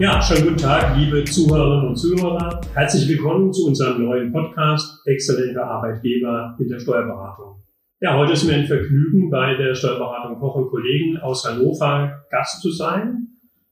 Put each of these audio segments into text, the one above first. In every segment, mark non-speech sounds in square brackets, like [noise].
Ja, schönen guten Tag, liebe Zuhörerinnen und Zuhörer. Herzlich willkommen zu unserem neuen Podcast Exzellente Arbeitgeber in der Steuerberatung. Ja, heute ist mir ein Vergnügen, bei der Steuerberatung Koch und Kollegen aus Hannover Gast zu sein.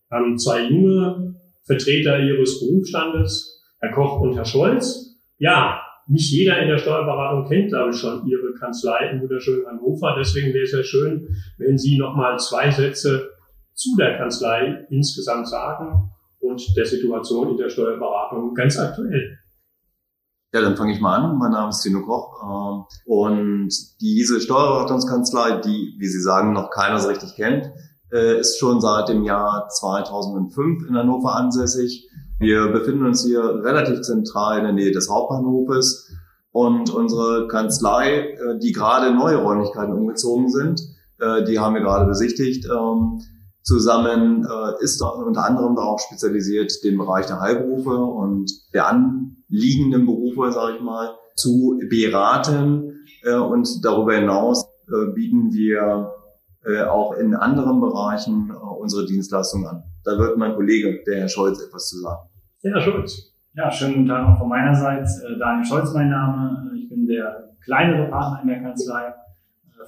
Wir haben zwei junge Vertreter ihres Berufsstandes, Herr Koch und Herr Scholz. Ja, nicht jeder in der Steuerberatung kennt, glaube ich, schon Ihre Kanzlei in wunderschönen Hannover. Deswegen wäre es ja schön, wenn Sie noch mal zwei Sätze zu der Kanzlei insgesamt sagen und der Situation in der Steuerberatung ganz aktuell. Ja, dann fange ich mal an. Mein Name ist Tino Koch äh, und diese Steuerberatungskanzlei, die, wie Sie sagen, noch keiner so richtig kennt, äh, ist schon seit dem Jahr 2005 in Hannover ansässig. Wir befinden uns hier relativ zentral in der Nähe des Hauptbahnhofes und unsere Kanzlei, äh, die gerade neue Räumlichkeiten umgezogen sind, die haben wir gerade besichtigt ähm, zusammen äh, ist unter anderem darauf spezialisiert, den Bereich der Heilberufe und der anliegenden Berufe, sage ich mal, zu beraten. Äh, und darüber hinaus äh, bieten wir äh, auch in anderen Bereichen äh, unsere Dienstleistungen an. Da wird mein Kollege, der Herr Scholz, etwas zu sagen. Ja, Herr Scholz. Ja, schönen guten Tag auch von meiner Seite. Äh, Daniel Scholz mein Name. Ich bin der kleinere Partner in der Kanzlei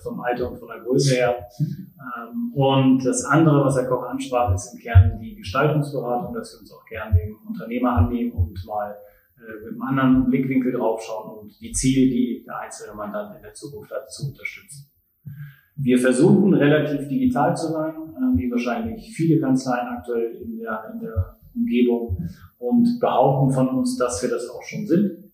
vom Alter und von der Größe her. Ähm, und das andere, was Herr Koch ansprach, ist im Kern die Gestaltungsberatung, dass wir uns auch gerne den Unternehmer annehmen und mal äh, mit einem anderen Blickwinkel draufschauen und die Ziele, die der einzelne Mandant in der Zukunft hat, zu unterstützen. Wir versuchen relativ digital zu sein, äh, wie wahrscheinlich viele Kanzleien aktuell in der, in der Umgebung und behaupten von uns, dass wir das auch schon sind.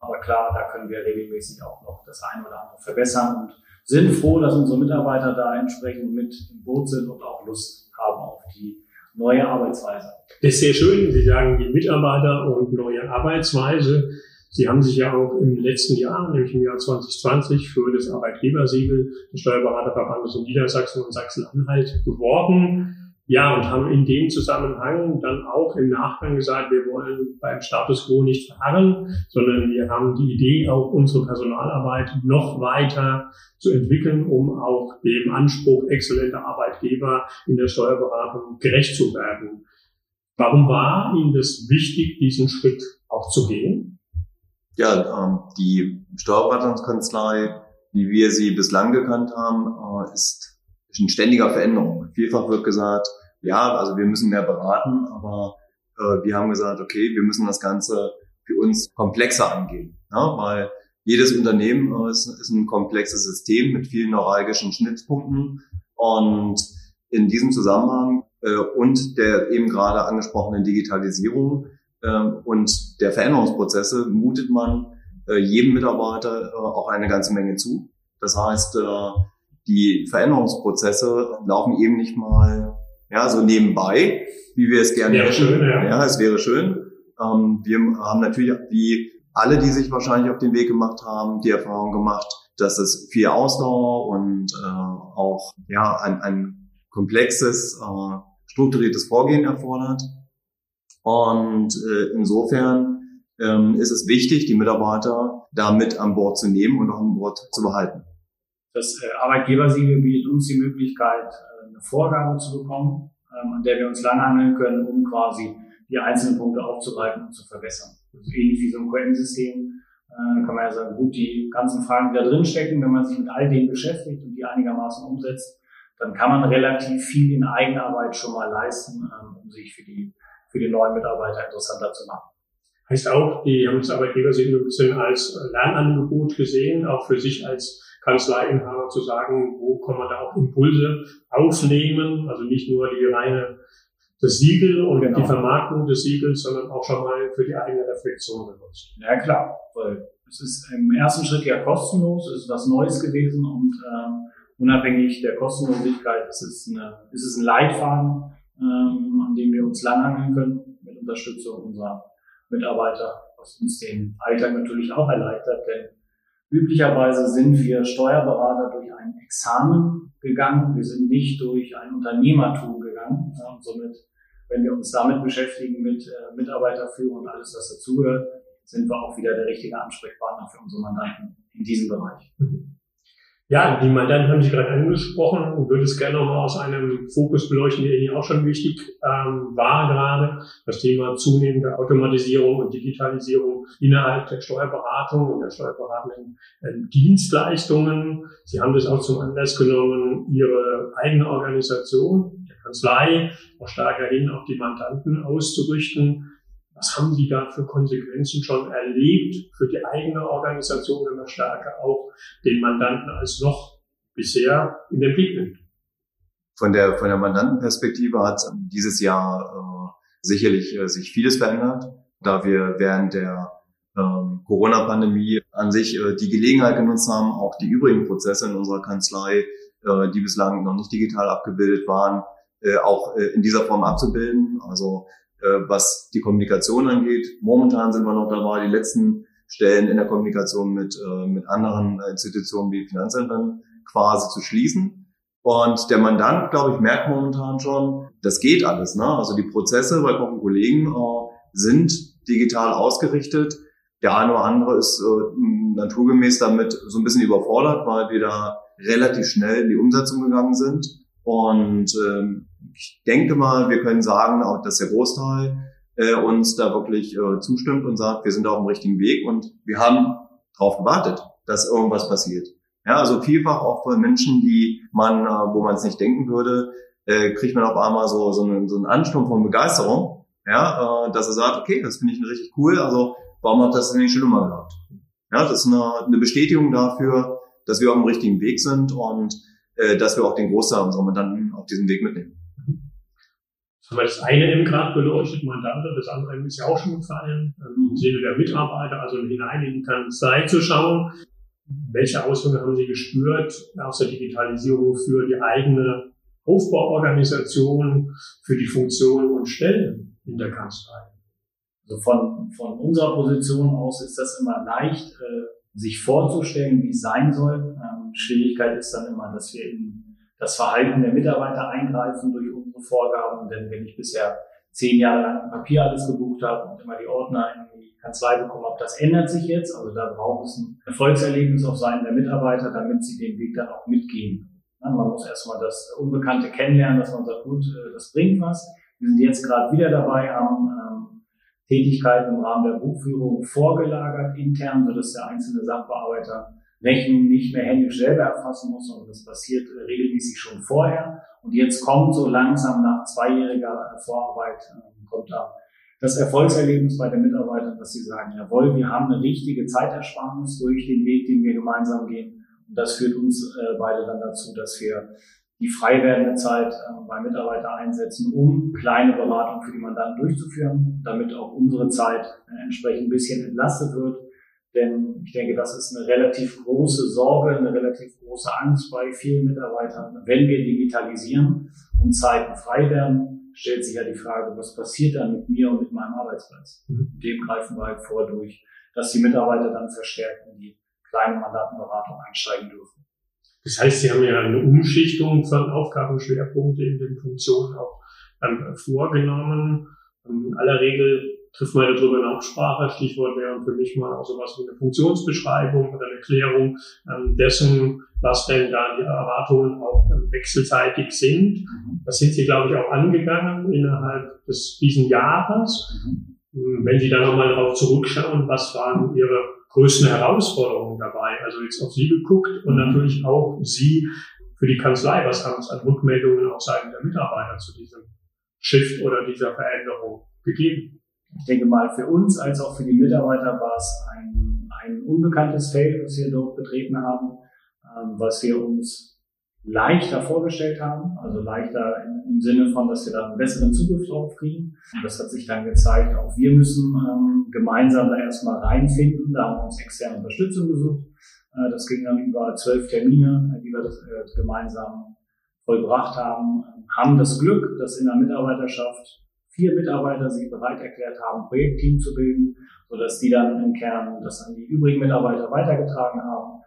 Aber klar, da können wir regelmäßig auch noch das eine oder andere verbessern und sind froh, dass unsere Mitarbeiter da entsprechend mit im Boot sind und auch Lust haben auf die neue Arbeitsweise. Das ist sehr schön. Sie sagen die Mitarbeiter und neue Arbeitsweise. Sie haben sich ja auch im letzten Jahr, nämlich im Jahr 2020, für das Arbeitgebersiegel des Steuerberaterverbandes in Niedersachsen und Sachsen-Anhalt beworben. Ja, und haben in dem Zusammenhang dann auch im Nachgang gesagt, wir wollen beim Status quo nicht verharren, sondern wir haben die Idee, auch unsere Personalarbeit noch weiter zu entwickeln, um auch dem Anspruch exzellenter Arbeitgeber in der Steuerberatung gerecht zu werden. Warum war Ihnen das wichtig, diesen Schritt auch zu gehen? Ja, ähm, die Steuerberatungskanzlei, wie wir sie bislang gekannt haben, äh, ist in ständiger Veränderung. Vielfach wird gesagt, ja, also wir müssen mehr beraten, aber äh, wir haben gesagt, okay, wir müssen das Ganze für uns komplexer angehen, ja, weil jedes Unternehmen äh, ist, ist ein komplexes System mit vielen neuralgischen Schnittpunkten und in diesem Zusammenhang äh, und der eben gerade angesprochenen Digitalisierung äh, und der Veränderungsprozesse mutet man äh, jedem Mitarbeiter äh, auch eine ganze Menge zu. Das heißt, äh, die Veränderungsprozesse laufen eben nicht mal ja, so nebenbei, wie wir es gerne wäre hätten. Schön, ja. ja, es wäre schön. Ähm, wir haben natürlich, wie alle, die sich wahrscheinlich auf den Weg gemacht haben, die Erfahrung gemacht, dass es viel Ausdauer und äh, auch ja ein, ein komplexes, äh, strukturiertes Vorgehen erfordert. Und äh, insofern ähm, ist es wichtig, die Mitarbeiter da mit an Bord zu nehmen und auch an Bord zu behalten. Das äh, Arbeitgebersiegel bietet uns die Möglichkeit, Vorgabe zu bekommen, ähm, an der wir uns langhangeln können, um quasi die einzelnen Punkte aufzugreifen und zu verbessern. Also ähnlich wie so ein QM-System äh, kann man ja sagen, gut, die ganzen Fragen, die da drin stecken, wenn man sich mit all denen beschäftigt und die einigermaßen umsetzt, dann kann man relativ viel in Eigenarbeit schon mal leisten, ähm, um sich für die, für die neuen Mitarbeiter interessanter zu machen. Heißt auch, die haben das Arbeitgebersiegel ein bisschen als Lernangebot gesehen, auch für sich als Kanzleiinhaber zu sagen, wo kann man da auch Impulse aufnehmen, also nicht nur die reine das Siegel und genau. die Vermarktung des Siegels, sondern auch schon mal für die eigene Reflexion benutzt. Ja klar, weil es ist im ersten Schritt ja kostenlos, es ist was Neues gewesen und äh, unabhängig der Kostenlosigkeit ist es, eine, ist es ein Leitfaden, ähm, an dem wir uns langhangeln können mit Unterstützung unserer Mitarbeiter, was uns den Alltag natürlich auch erleichtert, denn Üblicherweise sind wir Steuerberater durch ein Examen gegangen. Wir sind nicht durch ein Unternehmertum gegangen. und somit, wenn wir uns damit beschäftigen, mit äh, Mitarbeiterführung und alles, was dazugehört, sind wir auch wieder der richtige Ansprechpartner für unsere Mandanten in diesem Bereich. Ja, die Mandanten haben Sie gerade angesprochen, würde es gerne nochmal aus einem Fokus beleuchten, der Ihnen auch schon wichtig ähm, war gerade, das Thema zunehmende Automatisierung und Digitalisierung innerhalb der Steuerberatung und der steuerberatenden äh, Dienstleistungen. Sie haben das auch zum Anlass genommen, Ihre eigene Organisation, der Kanzlei, auch stärker hin auf die Mandanten auszurichten. Was haben Sie da für Konsequenzen schon erlebt für die eigene Organisation, wenn man stärker auch den Mandanten als noch bisher in den Blick nimmt? Von der, von der Mandantenperspektive hat dieses Jahr äh, sicherlich äh, sich vieles verändert, da wir während der ähm, Corona-Pandemie an sich äh, die Gelegenheit genutzt haben, auch die übrigen Prozesse in unserer Kanzlei, äh, die bislang noch nicht digital abgebildet waren, äh, auch äh, in dieser Form abzubilden. Also was die Kommunikation angeht. Momentan sind wir noch dabei, die letzten Stellen in der Kommunikation mit, äh, mit anderen Institutionen wie Finanzämtern quasi zu schließen. Und der Mandant, glaube ich, merkt momentan schon, das geht alles. Ne? Also die Prozesse bei und Kollegen äh, sind digital ausgerichtet. Der eine oder andere ist äh, naturgemäß damit so ein bisschen überfordert, weil wir da relativ schnell in die Umsetzung gegangen sind. Und ähm, ich denke mal, wir können sagen, auch dass der Großteil äh, uns da wirklich äh, zustimmt und sagt, wir sind auf dem richtigen Weg und wir haben darauf gewartet, dass irgendwas passiert. Ja, also vielfach auch von Menschen, die man, äh, wo man es nicht denken würde, äh, kriegt man auf einmal so, so, einen, so einen Ansturm von Begeisterung, ja, äh, dass er sagt, okay, das finde ich richtig cool, also warum ihr das nicht schon immer gehabt? Ja, das ist eine, eine Bestätigung dafür, dass wir auf dem richtigen Weg sind und äh, dass wir auch den Großteil unserer Mandanten auf diesem Weg mitnehmen haben das eine eben gerade beleuchtet, Mandante, das andere ist ja auch schon gefallen, ähm, im Sinne der Mitarbeiter, also hinein in die Kanzlei zu schauen. Welche Auswirkungen haben Sie gespürt aus der Digitalisierung für die eigene Aufbauorganisation, für die Funktionen und Stellen in der Kanzlei? Also von, von unserer Position aus ist das immer leicht, äh, sich vorzustellen, wie es sein soll. Ähm, Schwierigkeit ist dann immer, dass wir in das Verhalten der Mitarbeiter eingreifen durch unsere Vorgaben. Denn wenn ich bisher zehn Jahre lang Papier alles gebucht habe und immer die Ordner in die Kanzlei bekommen habe, das ändert sich jetzt. Also da braucht es ein Erfolgserlebnis auf Seiten der Mitarbeiter, damit sie den Weg dann auch mitgehen. Man muss erstmal das Unbekannte kennenlernen, dass man sagt, gut, äh, das bringt was. Wir sind jetzt gerade wieder dabei, haben ähm, Tätigkeiten im Rahmen der Buchführung vorgelagert intern, sodass der einzelne Sachbearbeiter Rechnung nicht mehr händisch selber erfassen muss, sondern das passiert regelmäßig schon vorher. Und jetzt kommt so langsam nach zweijähriger Vorarbeit, äh, kommt da das Erfolgserlebnis bei den Mitarbeitern, dass sie sagen, jawohl, wir haben eine richtige Zeitersparnis durch den Weg, den wir gemeinsam gehen. Und das führt uns äh, beide dann dazu, dass wir die frei werdende Zeit äh, bei Mitarbeitern einsetzen, um kleine Beratungen für die Mandanten durchzuführen, damit auch unsere Zeit entsprechend ein bisschen entlastet wird denn ich denke, das ist eine relativ große Sorge, eine relativ große Angst bei vielen Mitarbeitern. Wenn wir digitalisieren und Zeiten frei werden, stellt sich ja die Frage, was passiert dann mit mir und mit meinem Arbeitsplatz? Mhm. Dem greifen wir halt vor durch, dass die Mitarbeiter dann verstärkt in die kleine Mandatenberatung einsteigen dürfen. Das heißt, Sie haben ja eine Umschichtung von Aufgabenschwerpunkten in den Funktionen auch ähm, vorgenommen. In aller Regel trifft man darüber eine Absprache. Stichwort wäre für mich mal auch sowas wie eine Funktionsbeschreibung oder eine Erklärung ähm, dessen, was denn da die Erwartungen auch ähm, wechselseitig sind. Mhm. Das sind Sie, glaube ich, auch angegangen innerhalb des diesen Jahres. Mhm. Wenn Sie da nochmal darauf zurückschauen, was waren Ihre größten Herausforderungen dabei? Also jetzt auf Sie geguckt und mhm. natürlich auch Sie für die Kanzlei. Was haben es an Rückmeldungen auch seitens der Mitarbeiter zu diesem Shift oder dieser Veränderung gegeben? Ich denke mal, für uns als auch für die Mitarbeiter war es ein, ein unbekanntes Feld, was wir dort betreten haben, ähm, was wir uns leichter vorgestellt haben, also leichter im, Sinne von, dass wir da einen besseren Zugriff drauf kriegen. Und das hat sich dann gezeigt, auch wir müssen ähm, gemeinsam da erstmal reinfinden. Da haben wir uns externe Unterstützung gesucht. Äh, das ging dann über zwölf Termine, die wir das, äh, gemeinsam vollbracht haben, haben das Glück, dass in der Mitarbeiterschaft vier Mitarbeiter sich bereit erklärt haben, ein Projektteam zu bilden, sodass die dann im Kern das an die übrigen Mitarbeiter weitergetragen haben.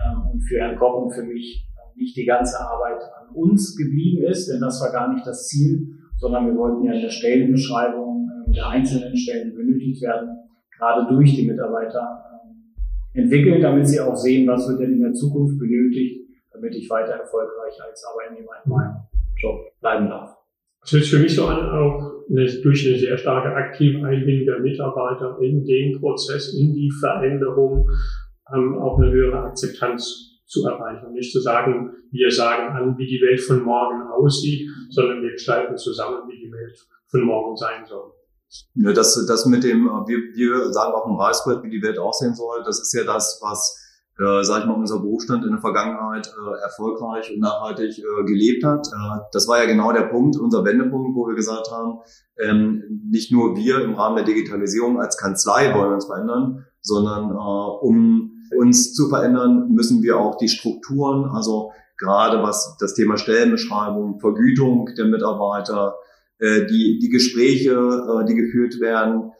Ähm, und für Herrn Koch und für mich nicht die ganze Arbeit an uns geblieben ist, denn das war gar nicht das Ziel, sondern wir wollten ja in der Stellenbeschreibung ähm, der einzelnen Stellen, die benötigt werden, gerade durch die Mitarbeiter ähm, entwickeln, damit sie auch sehen, was wird denn in der Zukunft benötigt, damit ich weiter erfolgreich als Arbeitnehmer in meinem Job bleiben darf. Hört sich für mich so an, auch eine, durch eine sehr starke aktive Einbindung der Mitarbeiter in den Prozess, in die Veränderung, ähm, auch eine höhere Akzeptanz zu erreichen. Nicht zu sagen, wir sagen an, wie die Welt von morgen aussieht, sondern wir gestalten zusammen, wie die Welt von morgen sein soll. Ja, das, das mit dem, wir, wir sagen auch im Reißbrett, wie die Welt aussehen soll, das ist ja das, was äh, sag ich mal, unser Berufsstand in der Vergangenheit äh, erfolgreich und nachhaltig äh, gelebt hat. Äh, das war ja genau der Punkt, unser Wendepunkt, wo wir gesagt haben, ähm, nicht nur wir im Rahmen der Digitalisierung als Kanzlei wollen uns verändern, sondern äh, um uns zu verändern, müssen wir auch die Strukturen, also gerade was das Thema Stellenbeschreibung, Vergütung der Mitarbeiter, äh, die, die Gespräche, äh, die geführt werden,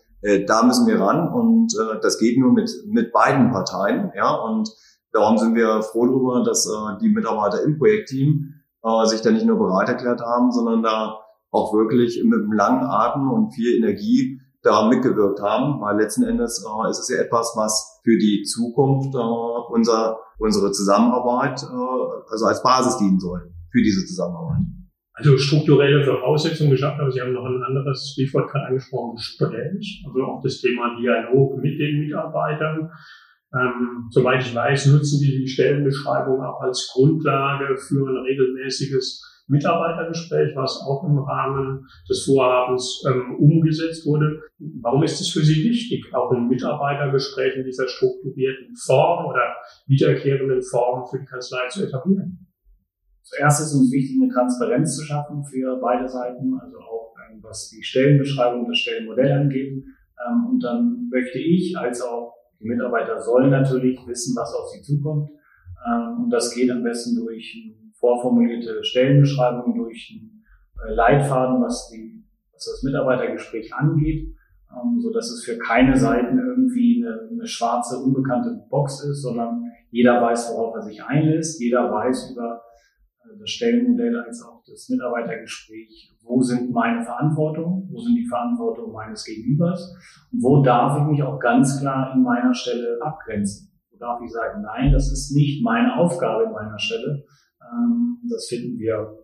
da müssen wir ran und äh, das geht nur mit, mit beiden Parteien. Ja, und darum sind wir froh darüber, dass äh, die Mitarbeiter im Projektteam äh, sich da nicht nur bereit erklärt haben, sondern da auch wirklich mit einem langen Atem und viel Energie daran mitgewirkt haben, weil letzten Endes äh, ist es ja etwas, was für die Zukunft äh, unser, unsere Zusammenarbeit äh, also als Basis dienen soll für diese Zusammenarbeit also strukturelle Voraussetzungen geschaffen, aber Sie haben noch ein anderes Stichwort gerade angesprochen, Gespräch, also auch das Thema Dialog mit den Mitarbeitern. Ähm, soweit ich weiß, nutzen die die Stellenbeschreibung auch als Grundlage für ein regelmäßiges Mitarbeitergespräch, was auch im Rahmen des Vorhabens ähm, umgesetzt wurde. Warum ist es für Sie wichtig, auch ein Mitarbeitergespräch in dieser strukturierten Form oder wiederkehrenden Form für die Kanzlei zu etablieren? Zuerst ist uns wichtig, eine Transparenz zu schaffen für beide Seiten, also auch ähm, was die Stellenbeschreibung, das Stellenmodell angeht. Ähm, und dann möchte ich als auch die Mitarbeiter sollen natürlich wissen, was auf sie zukommt. Ähm, und das geht am besten durch vorformulierte Stellenbeschreibung, durch einen äh, Leitfaden, was, die, was das Mitarbeitergespräch angeht, so dass es für keine Seiten irgendwie eine, eine schwarze, unbekannte Box ist, sondern jeder weiß, worauf er sich einlässt, jeder weiß über das Stellenmodell als auch das Mitarbeitergespräch, wo sind meine Verantwortungen, wo sind die Verantwortungen meines Gegenübers und wo darf ich mich auch ganz klar in meiner Stelle abgrenzen. Wo darf ich sagen, nein, das ist nicht meine Aufgabe in meiner Stelle. Ähm, das finden wir,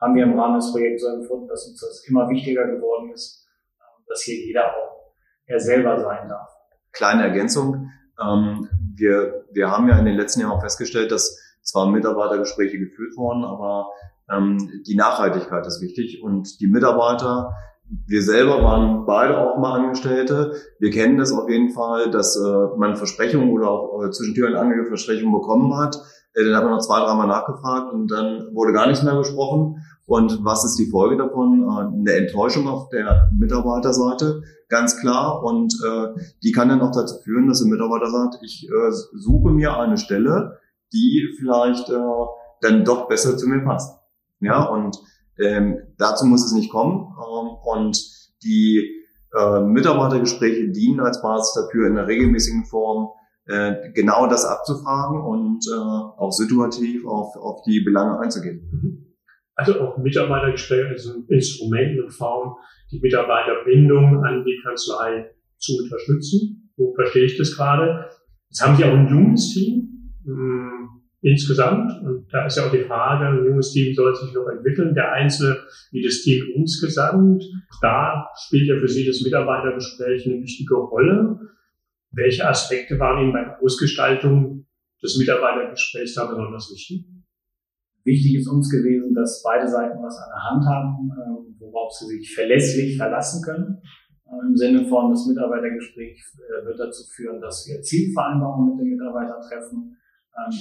haben wir im Rahmen des Projekts so empfunden, dass uns das immer wichtiger geworden ist, ähm, dass hier jeder auch er selber sein darf. Kleine Ergänzung. Ähm, wir, wir haben ja in den letzten Jahren auch festgestellt, dass zwar Mitarbeitergespräche geführt worden, aber ähm, die Nachhaltigkeit ist wichtig und die Mitarbeiter, wir selber waren beide auch mal Angestellte. Wir kennen das auf jeden Fall, dass äh, man Versprechungen oder auch äh, zwischen Tür und Angel Versprechungen bekommen hat. Äh, dann hat man noch zwei, dreimal nachgefragt und dann wurde gar nichts mehr besprochen. Und was ist die Folge davon? Äh, eine Enttäuschung auf der Mitarbeiterseite, ganz klar. Und äh, die kann dann auch dazu führen, dass der Mitarbeiter sagt, ich äh, suche mir eine Stelle, die vielleicht äh, dann doch besser zu mir passt. Ja, und ähm, dazu muss es nicht kommen. Ähm, und die äh, Mitarbeitergespräche dienen als Basis dafür, in einer regelmäßigen Form äh, genau das abzufragen und äh, auch situativ auf, auf die Belange einzugehen. Mhm. Also auch Mitarbeitergespräche ist ein Instrument, eine Form, die Mitarbeiterbindung an die Kanzlei zu unterstützen. So verstehe ich das gerade. Jetzt haben Sie auch ein junges Team. Hm, insgesamt. Und da ist ja auch die Frage, ein junges Team soll sich noch entwickeln, der Einzelne wie das Team insgesamt. Da spielt ja für Sie das Mitarbeitergespräch eine wichtige Rolle. Welche Aspekte waren Ihnen bei der Ausgestaltung des Mitarbeitergesprächs da besonders wichtig? Wichtig ist uns gewesen, dass beide Seiten was an der Hand haben, ähm, worauf sie sich verlässlich verlassen können. Äh, Im Sinne von, das Mitarbeitergespräch äh, wird dazu führen, dass wir Zielvereinbarungen mit den Mitarbeitern treffen,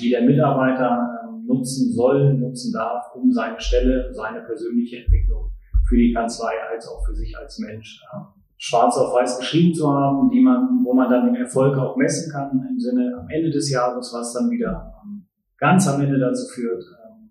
die der Mitarbeiter ähm, nutzen soll, nutzen darf, um seine Stelle, seine persönliche Entwicklung für die Kanzlei als auch für sich als Mensch ähm, schwarz auf weiß geschrieben zu haben, die man, wo man dann den Erfolg auch messen kann im Sinne am Ende des Jahres, was dann wieder ganz am Ende dazu führt,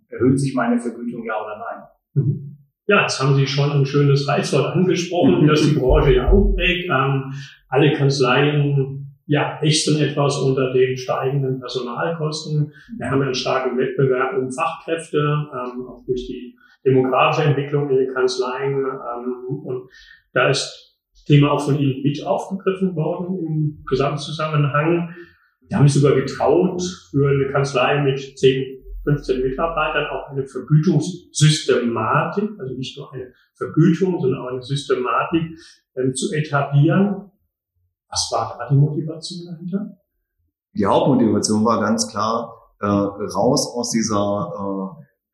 erhöht sich meine Vergütung ja oder nein. Mhm. Ja, jetzt haben Sie schon ein schönes Reizwort angesprochen, [laughs] das die Branche ja auch prägt. Ähm, alle Kanzleien ja, ächzen etwas unter den steigenden Personalkosten. Wir haben einen starken Wettbewerb um Fachkräfte, ähm, auch durch die demografische Entwicklung in den Kanzleien. Ähm, und da ist das Thema auch von Ihnen mit aufgegriffen worden im Gesamtzusammenhang. Wir haben sich sogar getraut, für eine Kanzlei mit zehn 15 Mitarbeitern auch eine Vergütungssystematik, also nicht nur eine Vergütung, sondern auch eine Systematik ähm, zu etablieren. Was war da die Motivation dahinter? Die Hauptmotivation war ganz klar, äh, raus aus dieser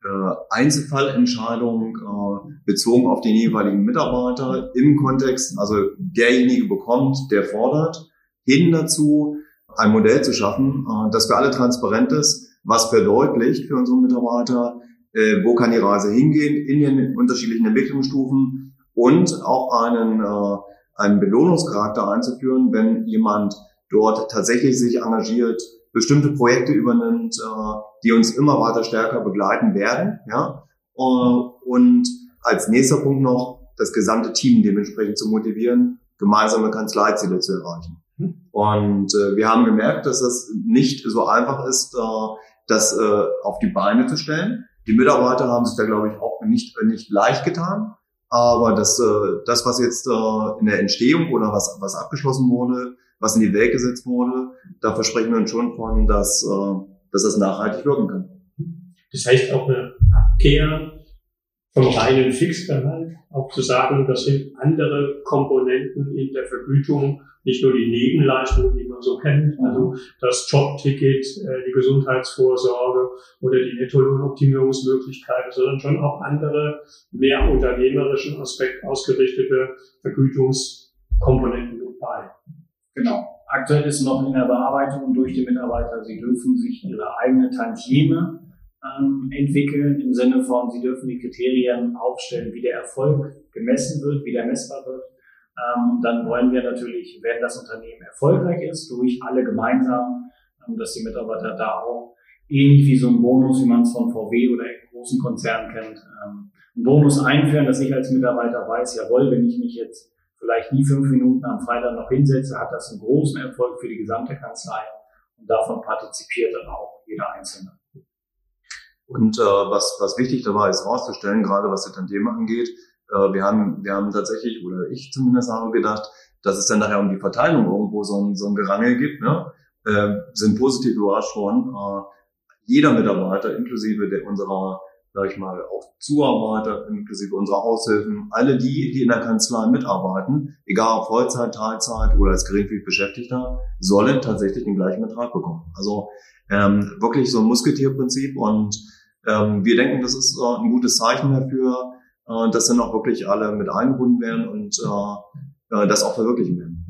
äh, äh, Einzelfallentscheidung äh, bezogen auf den jeweiligen Mitarbeiter im Kontext, also derjenige bekommt, der fordert, hin dazu, ein Modell zu schaffen, äh, das für alle transparent ist, was verdeutlicht für unsere Mitarbeiter, äh, wo kann die Reise hingehen in den unterschiedlichen Entwicklungsstufen und auch einen, äh, einen Belohnungscharakter einzuführen, wenn jemand dort tatsächlich sich engagiert, bestimmte Projekte übernimmt, die uns immer weiter stärker begleiten werden. Ja? Und als nächster Punkt noch das gesamte Team dementsprechend zu motivieren, gemeinsame Kanzleiziele zu erreichen. Und äh, wir haben gemerkt, dass es nicht so einfach ist, äh, das äh, auf die Beine zu stellen. Die Mitarbeiter haben sich da, glaube ich, auch nicht, nicht leicht getan. Aber das, äh, das was jetzt äh, in der Entstehung oder was, was abgeschlossen wurde, was in die Welt gesetzt wurde, da versprechen wir uns schon von, dass, äh, dass das nachhaltig wirken kann. Das heißt auch eine Abkehr vom reinen Fixgehalt, auch zu sagen, das sind andere Komponenten in der Vergütung, nicht nur die Nebenleistungen, die man so kennt, also das Jobticket, äh, die Gesundheitsvorsorge oder die Nettolohnoptimierungsmöglichkeiten, sondern schon auch andere, mehr unternehmerischen Aspekt ausgerichtete Vergütungskomponenten mit bei. Genau. Aktuell ist noch in der Bearbeitung durch die Mitarbeiter, sie dürfen sich ihre eigene Tantieme ähm, entwickeln, im Sinne von, sie dürfen die Kriterien aufstellen, wie der Erfolg gemessen wird, wie der messbar wird ähm, dann wollen wir natürlich, wenn das Unternehmen erfolgreich ist, durch alle gemeinsam, ähm, dass die Mitarbeiter da auch ähnlich wie so ein Bonus, wie man es von VW oder großen Konzernen kennt, ähm, einen Bonus einführen, dass ich als Mitarbeiter weiß, jawohl, wenn ich mich jetzt vielleicht nie fünf Minuten am Freitag noch hinsetze, hat das einen großen Erfolg für die gesamte Kanzlei und davon partizipiert dann auch jeder Einzelne. Und äh, was, was wichtig dabei ist herauszustellen, gerade was das Thema angeht, äh, wir haben, wir haben tatsächlich, oder ich zumindest habe gedacht, dass es dann nachher um die Verteilung irgendwo so ein, so ein Gerangel gibt, ne? äh, sind positiv überrascht worden. Äh, jeder Mitarbeiter, inklusive der, unserer, sag ich mal, auch Zuarbeiter, inklusive unserer Aushilfen, alle die, die in der Kanzlei mitarbeiten, egal ob Vollzeit, Teilzeit oder als geringfügig Beschäftigter, sollen tatsächlich den gleichen Betrag bekommen. Also ähm, wirklich so ein Musketierprinzip und ähm, wir denken, das ist äh, ein gutes Zeichen dafür, äh, dass dann auch wirklich alle mit eingebunden werden und äh, das auch verwirklichen werden.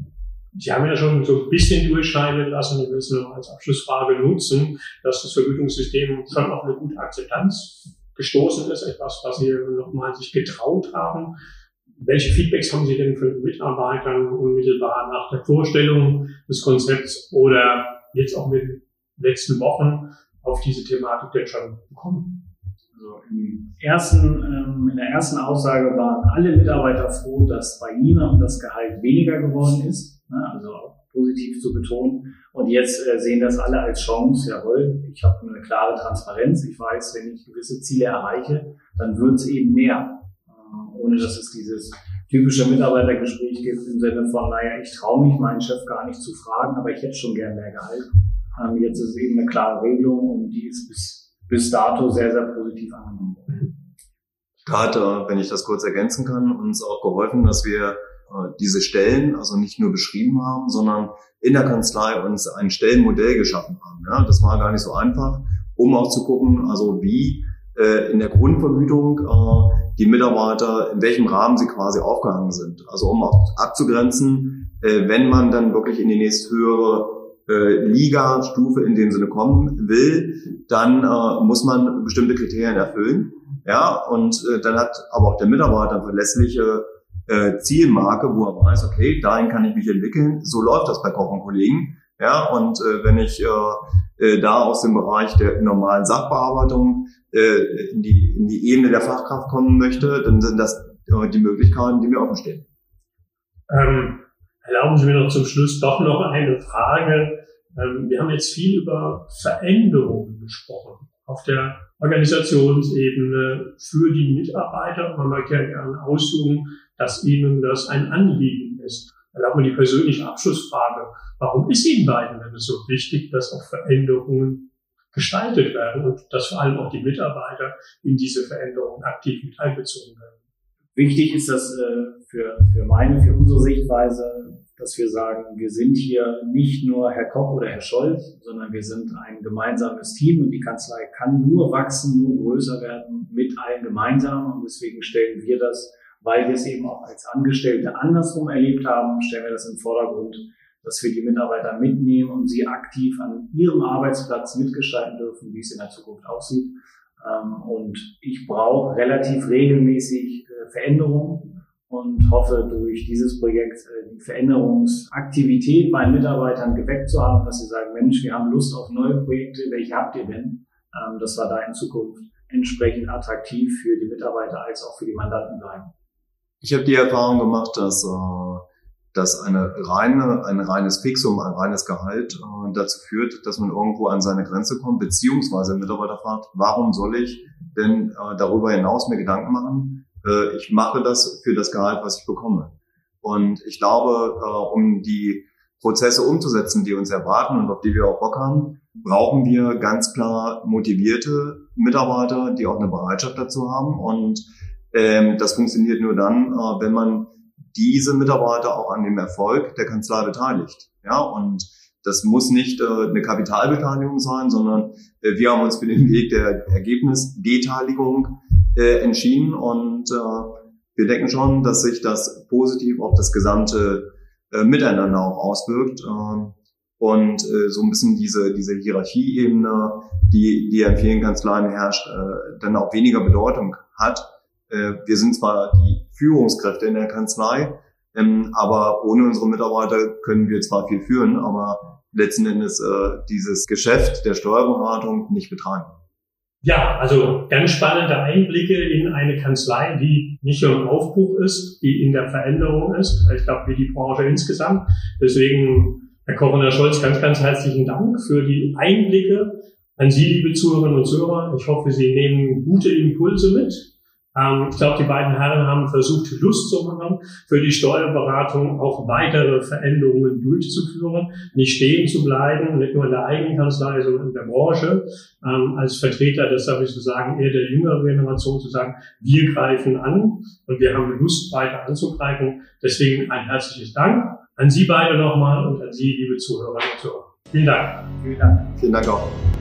Sie haben ja schon so ein bisschen durchscheinen lassen, ich will es nur als Abschlussfrage nutzen, dass das Vergütungssystem schon auf eine gute Akzeptanz gestoßen ist, etwas, was Sie nochmal sich getraut haben. Welche Feedbacks haben Sie denn von den Mitarbeitern unmittelbar nach der Vorstellung des Konzepts oder jetzt auch in den letzten Wochen auf diese Thematik denn schon bekommen? Also im ersten, ähm, in der ersten Aussage waren alle Mitarbeiter froh, dass bei niemandem das Gehalt weniger geworden ist, ne, also positiv zu betonen. Und jetzt äh, sehen das alle als Chance, jawohl, ich habe eine klare Transparenz, ich weiß, wenn ich gewisse Ziele erreiche, dann wird es eben mehr, äh, ohne dass es dieses typische Mitarbeitergespräch gibt im Sinne von, naja, ich traue mich meinen Chef gar nicht zu fragen, aber ich hätte schon gern mehr Gehalt. Ähm, jetzt ist eben eine klare Regelung und die ist bis bis dato sehr, sehr positiv angenommen worden. Da hat, wenn ich das kurz ergänzen kann, uns auch geholfen, dass wir äh, diese Stellen also nicht nur beschrieben haben, sondern in der Kanzlei uns ein Stellenmodell geschaffen haben. Ja, das war gar nicht so einfach, um auch zu gucken, also wie äh, in der Grundvergütung äh, die Mitarbeiter, in welchem Rahmen sie quasi aufgehangen sind. Also um auch abzugrenzen, äh, wenn man dann wirklich in die nächst höhere äh, Liga-Stufe in dem Sinne kommen will, dann äh, muss man bestimmte Kriterien erfüllen. Ja, und äh, dann hat aber auch der Mitarbeiter eine verlässliche äh, Zielmarke, wo er weiß, okay, dahin kann ich mich entwickeln. So läuft das bei Koch und Kollegen. Ja, und äh, wenn ich äh, äh, da aus dem Bereich der normalen Sachbearbeitung äh, in, die, in die Ebene der Fachkraft kommen möchte, dann sind das äh, die Möglichkeiten, die mir offen stehen. Ähm, erlauben Sie mir noch zum Schluss doch noch eine Frage. Ähm, wir haben jetzt viel über Veränderungen gesprochen auf der Organisationsebene für die Mitarbeiter. Man mag ja gerne aussuchen, dass ihnen das ein Anliegen ist. Erlaubt mir die persönliche Abschlussfrage. Warum ist Ihnen beiden denn so wichtig, dass auch Veränderungen gestaltet werden und dass vor allem auch die Mitarbeiter in diese Veränderungen aktiv mit einbezogen werden. Wichtig ist das äh, für, für meine, für unsere Sichtweise, dass wir sagen, wir sind hier nicht nur Herr Koch oder Herr Scholz, sondern wir sind ein gemeinsames Team und die Kanzlei kann nur wachsen, nur größer werden mit allen gemeinsam und deswegen stellen wir das, weil wir es eben auch als Angestellte andersrum erlebt haben, stellen wir das im Vordergrund, dass wir die Mitarbeiter mitnehmen und sie aktiv an ihrem Arbeitsplatz mitgestalten dürfen, wie es in der Zukunft aussieht. Ähm, und ich brauche relativ regelmäßig Veränderungen und hoffe durch dieses Projekt äh, die Veränderungsaktivität bei Mitarbeitern geweckt zu haben, dass sie sagen, Mensch, wir haben Lust auf neue Projekte, welche habt ihr denn? Ähm, dass wir da in Zukunft entsprechend attraktiv für die Mitarbeiter als auch für die Mandanten bleiben. Ich habe die Erfahrung gemacht, dass äh, dass eine reine, ein reines Fixum, ein reines Gehalt äh, dazu führt, dass man irgendwo an seine Grenze kommt, beziehungsweise Mitarbeiter fragt, warum soll ich denn darüber hinaus mir Gedanken machen? Äh, ich mache das für das Gehalt, was ich bekomme. Und ich glaube, äh, um die Prozesse umzusetzen, die uns erwarten und auf die wir auch Bock haben, brauchen wir ganz klar motivierte Mitarbeiter, die auch eine Bereitschaft dazu haben. Und ähm, das funktioniert nur dann, äh, wenn man diese Mitarbeiter auch an dem Erfolg der Kanzlei beteiligt. Ja, und das muss nicht äh, eine Kapitalbeteiligung sein, sondern äh, wir haben uns für den Weg der Ergebnisbeteiligung äh, entschieden und äh, wir denken schon, dass sich das positiv auf das gesamte äh, Miteinander auch auswirkt äh, und äh, so ein bisschen diese diese Hierarchieebene, die die in vielen Kanzleien herrscht, äh, dann auch weniger Bedeutung hat. Äh, wir sind zwar die Führungskräfte in der Kanzlei. Ähm, aber ohne unsere Mitarbeiter können wir zwar viel führen, aber letzten Endes äh, dieses Geschäft der Steuerberatung nicht betreiben. Ja, also ganz spannende Einblicke in eine Kanzlei, die nicht nur im Aufbruch ist, die in der Veränderung ist. Ich glaube, wie die Branche insgesamt. Deswegen, Herr Koch und Herr Scholz, ganz, ganz herzlichen Dank für die Einblicke an Sie, liebe Zuhörerinnen und Zuhörer. Ich hoffe, Sie nehmen gute Impulse mit ich glaube, die beiden Herren haben versucht, Lust zu machen, für die Steuerberatung auch weitere Veränderungen durchzuführen, nicht stehen zu bleiben, nicht nur in der eigenen Kanzlei, sondern in der Branche. Ähm, als Vertreter, das darf ich so sagen, eher der jüngeren Generation zu sagen, wir greifen an und wir haben Lust, weiter anzugreifen. Deswegen ein herzliches Dank an Sie beide nochmal und an Sie, liebe Zuhörerinnen und Zuhörer. Vielen Dank. Vielen Dank. Vielen Dank auch.